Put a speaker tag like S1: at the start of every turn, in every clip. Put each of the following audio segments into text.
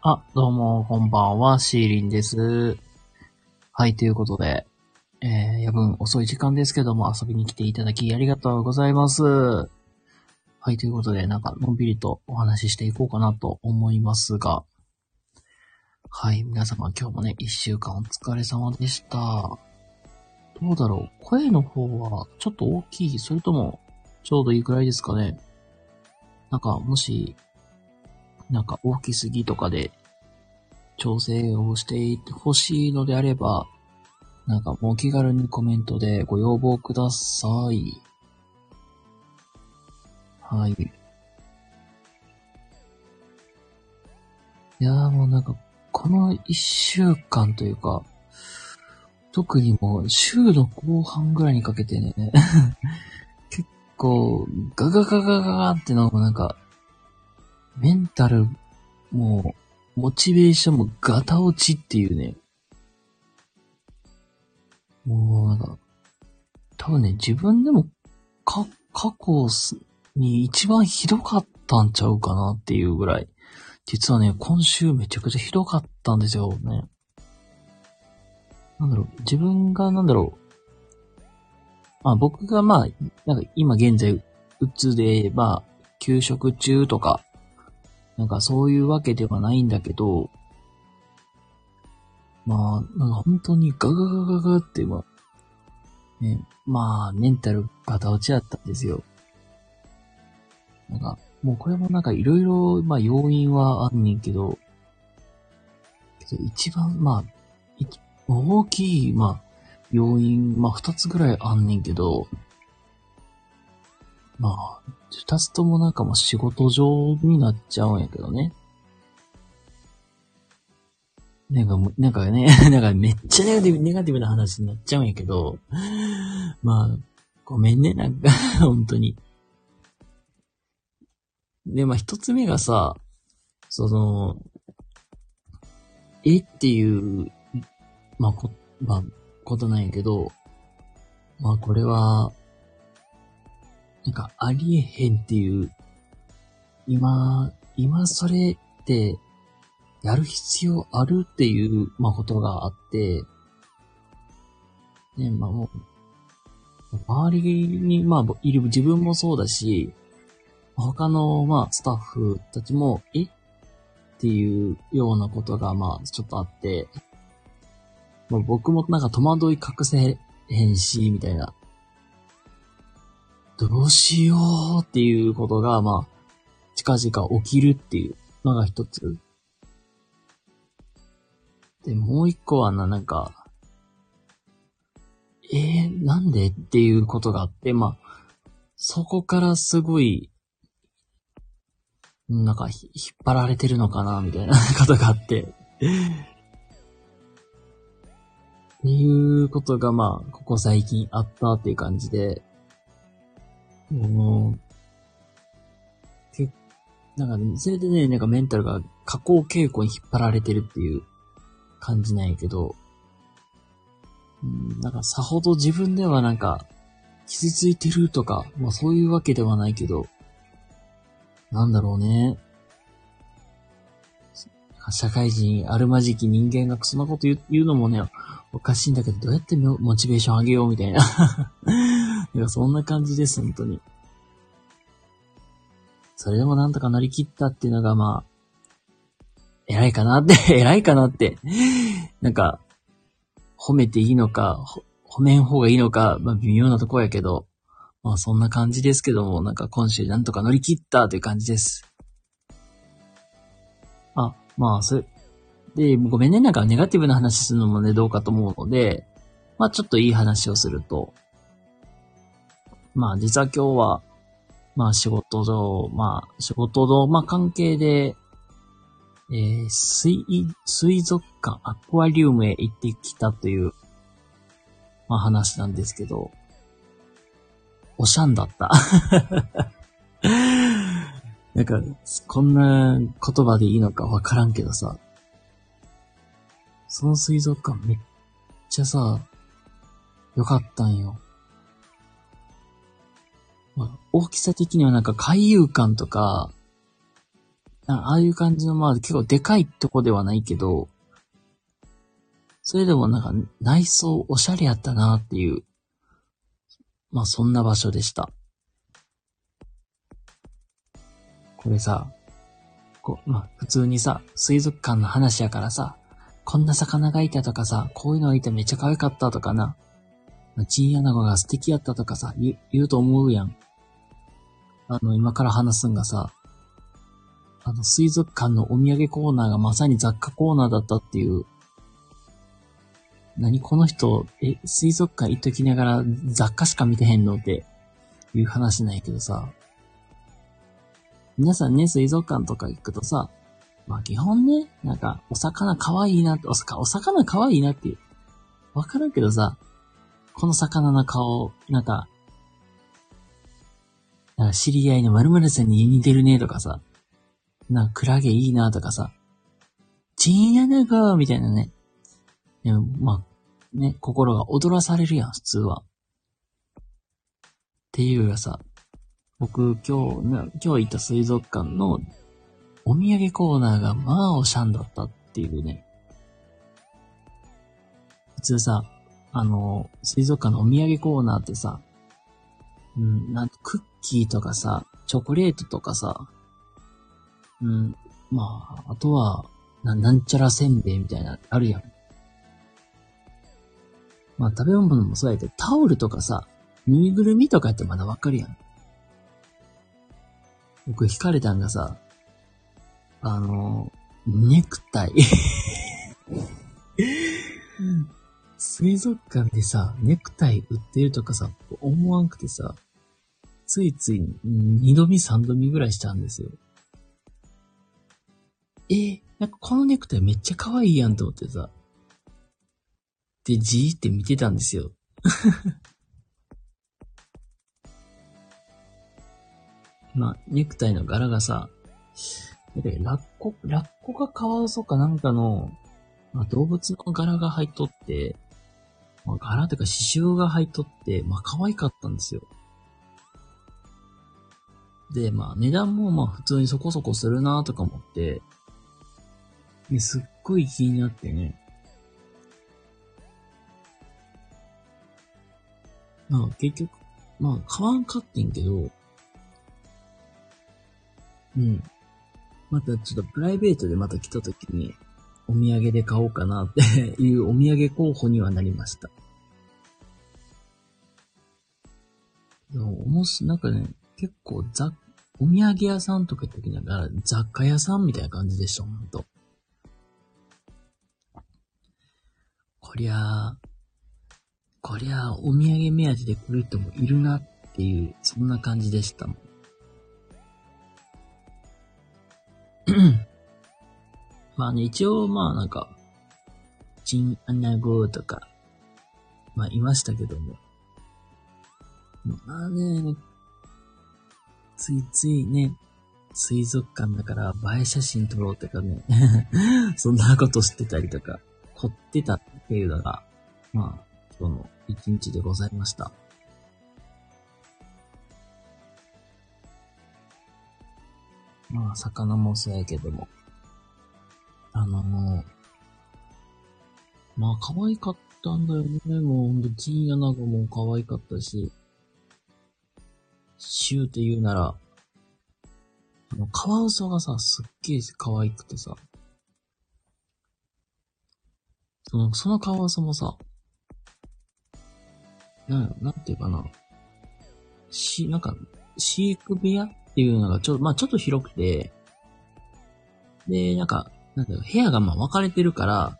S1: あ、どうも、こんばんは、シーリンです。はい、ということで、えー、夜分遅い時間ですけども、遊びに来ていただきありがとうございます。はい、ということで、なんか、のんびりとお話ししていこうかなと思いますが、はい、皆様今日もね、一週間お疲れ様でした。どうだろう声の方は、ちょっと大きいそれとも、ちょうどいいくらいですかねなんか、もし、なんか大きすぎとかで調整をしていってほしいのであれば、なんかもう気軽にコメントでご要望ください。はい。いやーもうなんか、この一週間というか、特にもう週の後半ぐらいにかけてね、結構ガガガガガガってのもなんか、メンタル、もう、モチベーションもガタ落ちっていうね。もうなんか、多分ね、自分でも、か、過去に一番ひどかったんちゃうかなっていうぐらい。実はね、今週めちゃくちゃひどかったんですよね。なんだろう、自分がなんだろう。まあ僕がまあ、なんか今現在、うつで、まあ、休職中とか、なんかそういうわけではないんだけど、まあ、なんか本当にガガガガガって、まあ、ね、まあ、メンタルガタ落ちだったんですよ。なんか、もうこれもなんかいろいろ、まあ要因はあんねんけど、けど一番、まあ、大きい、まあ、要因、まあ二つぐらいあんねんけど、まあ、二つともなんかもう仕事上になっちゃうんやけどね。なんかもう、なんかね、なんかめっちゃネガティブ、ネガティブな話になっちゃうんやけど、まあ、ごめんね、なんか、本当に。で、まあ一つ目がさ、その、えっていう、まあこ、まあ、ことなんやけど、まあこれは、なんかありえへんっていう、今、今それって、やる必要あるっていう、まあことがあって、ね、まあもう、周りに、まあいる自分もそうだし、他の、まあスタッフたちも、え？っていうようなことが、まあちょっとあって、まあ、僕もなんか戸惑い隠せへんし、みたいな。どうしようっていうことが、まあ、近々起きるっていうのが一つ。で、もう一個はな、なんか、えー、なんでっていうことがあって、まあ、そこからすごい、なんか、引っ張られてるのかな、みたいな ことがあって。っていうことが、まあ、ここ最近あったっていう感じで、もう、けなんか、それでね、なんかメンタルが下降傾向に引っ張られてるっていう感じなんやけど、うん、なんかさほど自分ではなんか、傷ついてるとか、まあそういうわけではないけど、なんだろうね。社会人、あるまじき人間がそんなこと言うのもね、おかしいんだけど、どうやってモチベーション上げようみたいな。いや、そんな感じです、本当に。それでもなんとか乗り切ったっていうのが、まあ、偉いかなって、偉いかなって。なんか、褒めていいのか、褒めん方がいいのか、まあ微妙なとこやけど、まあそんな感じですけども、なんか今週なんとか乗り切ったという感じです。あ、まあ、それ、で、ごめんね、なんかネガティブな話するのもね、どうかと思うので、まあちょっといい話をすると、まあ実は今日は、まあ仕事上、まあ仕事の、まあ関係で、えー、水、水族館、アクアリウムへ行ってきたという、まあ話なんですけど、おしゃんだった。なんか、こんな言葉でいいのかわからんけどさ、その水族館めっちゃさ、良かったんよ。大きさ的にはなんか海遊館とか、ああいう感じの、まあ結構でかいとこではないけど、それでもなんか内装おしゃれやったなっていう、まあそんな場所でした。これさ、こう、まあ普通にさ、水族館の話やからさ、こんな魚がいたとかさ、こういうのがいてめっちゃ可愛かったとかな、チンアナゴが素敵やったとかさ、言言うと思うやん。あの、今から話すんがさ、あの、水族館のお土産コーナーがまさに雑貨コーナーだったっていう。何この人、え、水族館行っときながら雑貨しか見てへんのっていう話ないけどさ。皆さんね、水族館とか行くとさ、まあ基本ね、なんか、お魚可愛いなって、お魚、お魚可愛いなっていう。わかるけどさ、この魚の顔、なんか、なんか知り合いの〇〇さんに似てるねとかさ、な、クラゲいいなとかさ、チンアナゴみたいなね。でも、まあ、ね、心が踊らされるやん、普通は。っていうかさ、僕今日、ね、今日行った水族館のお土産コーナーがまあおしゃんだったっていうね。普通さ、あの、水族館のお土産コーナーってさ、うん、なんクッキーとかさ、チョコレートとかさ、うん。まあ、あとは、な、なんちゃらせんべいみたいな、あるやん。まあ、食べ物もそうやけど、タオルとかさ、ぬいぐるみとかってまだわかるやん。僕惹かれたんがさ、あの、ネクタイ 水族館でさ、ネクタイ売ってるとかさ、思わんくてさ、ついつい二度見三度見ぐらいしちゃうんですよ。え、なんかこのネクタイめっちゃ可愛いやんと思ってさ。で、じーって見てたんですよ。まあ、ネクタイの柄がさ、で、ラッコ、ラッコがカワウソかなんかの、まあ、動物の柄が入っとって、まあ、柄というか刺繍が入っとって、まあ、可愛かったんですよ。で、まあ、値段もまあ、普通にそこそこするなとか思って、すっごい気になってね。まあ結局、まあ買わんかってんけど、うん。またちょっとプライベートでまた来た時に、お土産で買おうかなっていうお土産候補にはなりました。でも、もし、なんかね、結構雑、お土産屋さんとか行った時には、雑貨屋さんみたいな感じでした、ほんと。こりゃあ、こりゃあ、お土産目当てで来る人もいるなっていう、そんな感じでしたもん。まあね、一応まあなんか、チンアナゴとか、まあいましたけども。まあね、ついついね、水族館だから映え写真撮ろうとかね そんなことしてたりとか。凝ってたっていうのが、まあ、今日の一日でございました。まあ、魚もそうやけども。あのー、まあ、可愛かったんだよね。もう、ほんと、チンヤナゴも可愛かったし、シューって言うなら、あの、カワウソがさ、すっげえ可愛くてさ、その、そのカワウソもさ、な、なんていうかな。し、なんか、飼育部屋っていうのがちょ、まあちょっと広くて、で、なんか、なんだろ部屋がまあ分かれてるから、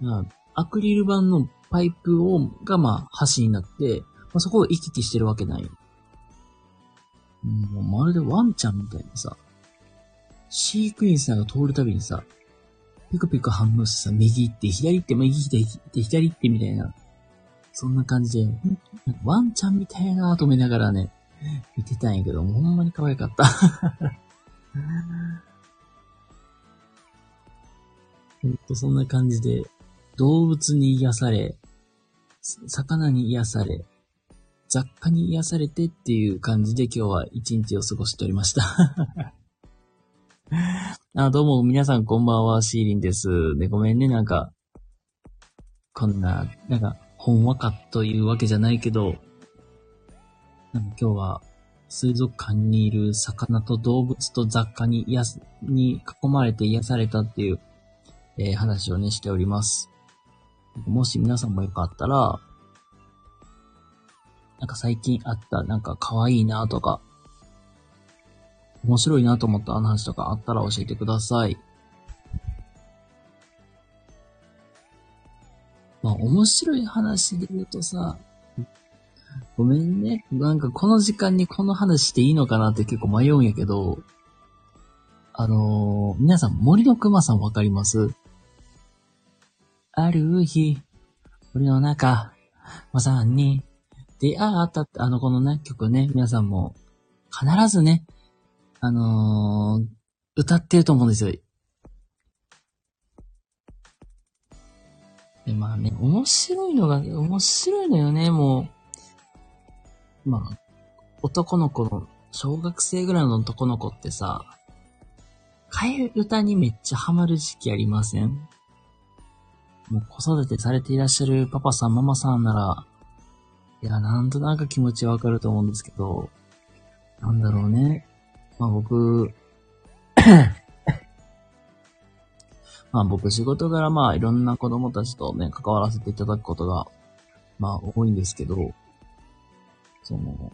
S1: まあ、アクリル板のパイプを、がまあ橋になって、まあそこを行き来してるわけないよ。もうまるでワンちゃんみたいにさ、飼育員さんが通るたびにさ、ピクピク反応してさ、右行って、左行って、右行って、左行ってみたいな。そんな感じで、んワンちゃんみたいなと思いながらね、見てたんやけど、ほんまに可愛かった。ほんとそんな感じで、動物に癒され、魚に癒され、雑貨に癒されてっていう感じで今日は一日を過ごしておりました あ、どうも、皆さんこんばんは、シーリンです。ね、ごめんね、なんか、こんな、なんか、ほんわかというわけじゃないけど、なんか今日は、水族館にいる魚と動物と雑貨に癒す、に囲まれて癒されたっていう、えー話をね、しております。もし皆さんもよかったら、なんか最近あった、なんか可愛いなとか、面白いなと思った話とかあったら教えてください。まあ、面白い話で言うとさ、ごめんね。なんかこの時間にこの話していいのかなって結構迷うんやけど、あのー皆さん森の熊さんわかります？ある日、森の中、まさに出会ったって、あのこのね、曲ね、皆さんも必ずね、あのー歌ってると思うんですよ。で、まあね、面白いのが、面白いのよね、もう。まあ、男の子の、小学生ぐらいの男の子ってさ、替え歌にめっちゃハマる時期ありません？もう子育てされていらっしゃるパパさん、ママさんなら、いや、なんとなく気持ちわかると思うんですけど、なんだろうね。まあ僕、まあ僕仕事柄まあいろんな子供たちとね、関わらせていただくことが、まあ多いんですけど、その、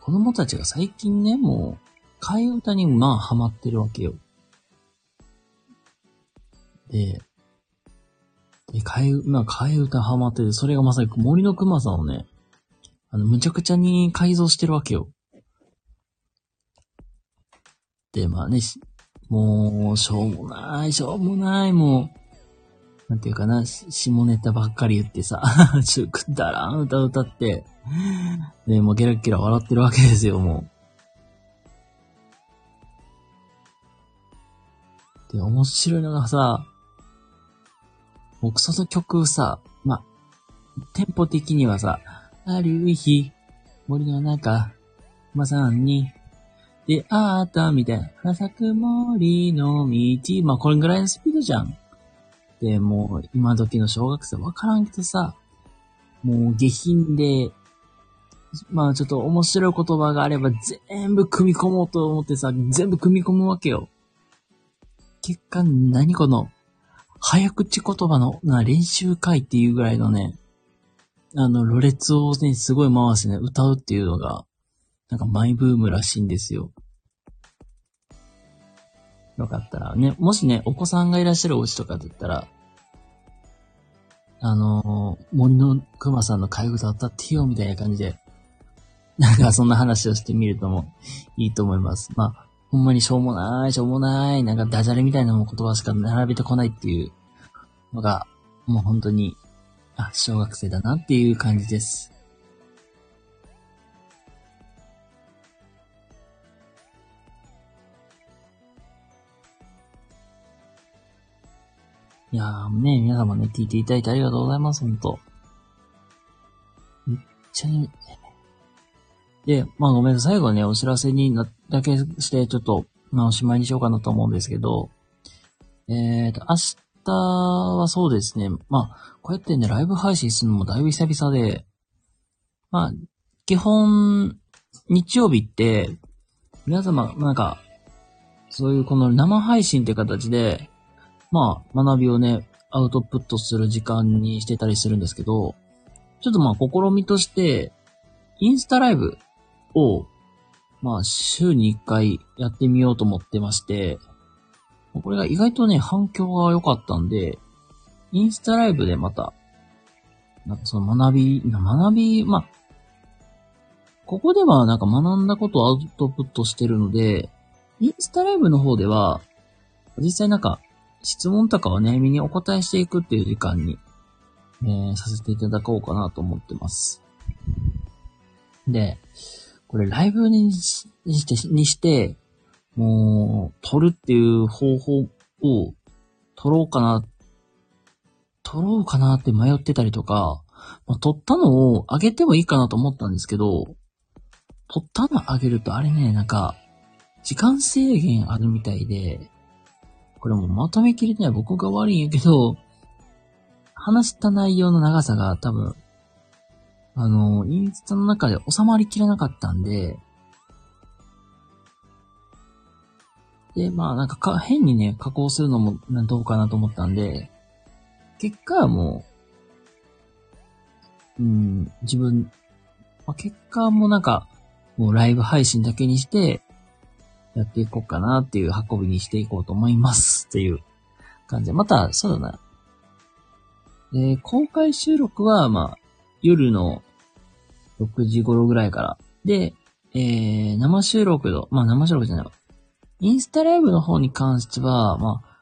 S1: 子供たちが最近ね、もう、替え歌にまあハマってるわけよ。で、で、替え、まあ替え歌ハマってて、それがまさに森の熊さんをね、あの、むちゃくちゃに改造してるわけよ。で、まあね、しもう、しょうもない、しょうもない、もう、なんていうかな、し下ネタばっかり言ってさ、ちょ、くだらん歌歌って、で、もうゲラゲラ笑ってるわけですよ、もう。で、面白いのがさ、僕その曲さ、ま、テンポ的にはさ、ある日、森の中、まさに、出会ったみたいな。花咲く森の道。まあ、これぐらいのスピードじゃん。で、もう、今時の小学生わからんけどさ、もう下品で、まあちょっと面白い言葉があれば全部組み込もうと思ってさ、全部組み込むわけよ。結果、何この、早口言葉のな練習会っていうぐらいのね、あの、ろれつをね、すごい回してね、歌うっていうのが、なんかマイブームらしいんですよ。よかったらね、もしね、お子さんがいらっしゃるお家とかだったら、あのー森の熊さんの替え歌歌ってよ、みたいな感じで、なんかそんな話をしてみるともいいと思います。まあ、ほんまにしょうもない、しょうもない、なんかダジャレみたいな言葉しか並べてこないっていうのが、もう本当に、あ、小学生だなっていう感じです。いやーね、皆様ね、聞いていただいてありがとうございます、ほんと。めっちゃに、で、まあごめんなさい、最後ね、お知らせにな、だけして、ちょっと、まあおしまいにしようかなと思うんですけど、えーと、明日はそうですね、まあ、こうやってね、ライブ配信するのもだいぶ久々で、まあ、基本、日曜日って、皆様、なんか、そういうこの生配信って形で、まあ、学びをね、アウトプットする時間にしてたりするんですけど、ちょっとまあ、試みとして、インスタライブを、まあ、週に1回やってみようと思ってまして、これが意外とね、反響が良かったんで、インスタライブでまた、なんかその学び、学び、まあ、ここではなんか学んだことをアウトプットしてるので、インスタライブの方では、実際なんか、質問とかを悩みにお答えしていくっていう時間に、えーさせていただこうかなと思ってます。で、これライブにして、にして、もう、撮るっていう方法を、撮ろうかな、撮ろうかなって迷ってたりとか、まあ、撮ったのを上げてもいいかなと思ったんですけど、撮ったの上げるとあれね、なんか、時間制限あるみたいで、これもまとめきれてない僕が悪いんやけど、話した内容の長さが多分、あの、インスタの中で収まりきれなかったんで、で、まあなんかか変にね、加工するのもどうかなと思ったんで、結果はもう、うん、自分、まあ、結果もなんか、もうライブ配信だけにして、やっていこうかなっていう運びにしていこうと思いますっていう感じで。また、そうだな。で、公開収録は、まあ、夜の6時頃ぐらいから。で、えー、生収録の、まあ生収録じゃないわ。インスタライブの方に関しては、まあ、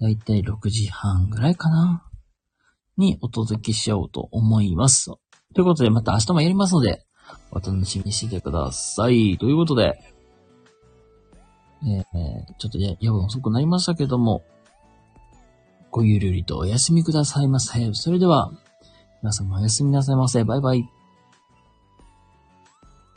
S1: だいたい6時半ぐらいかな。にお届けしようと思います。ということで、また明日もやりますので、お楽しみにしててください。ということで、えー、ちょっとね夜分遅くなりましたけども、ごゆるりとお休みくださいませ。それでは、皆様おやすみなさいませ。バイバイ。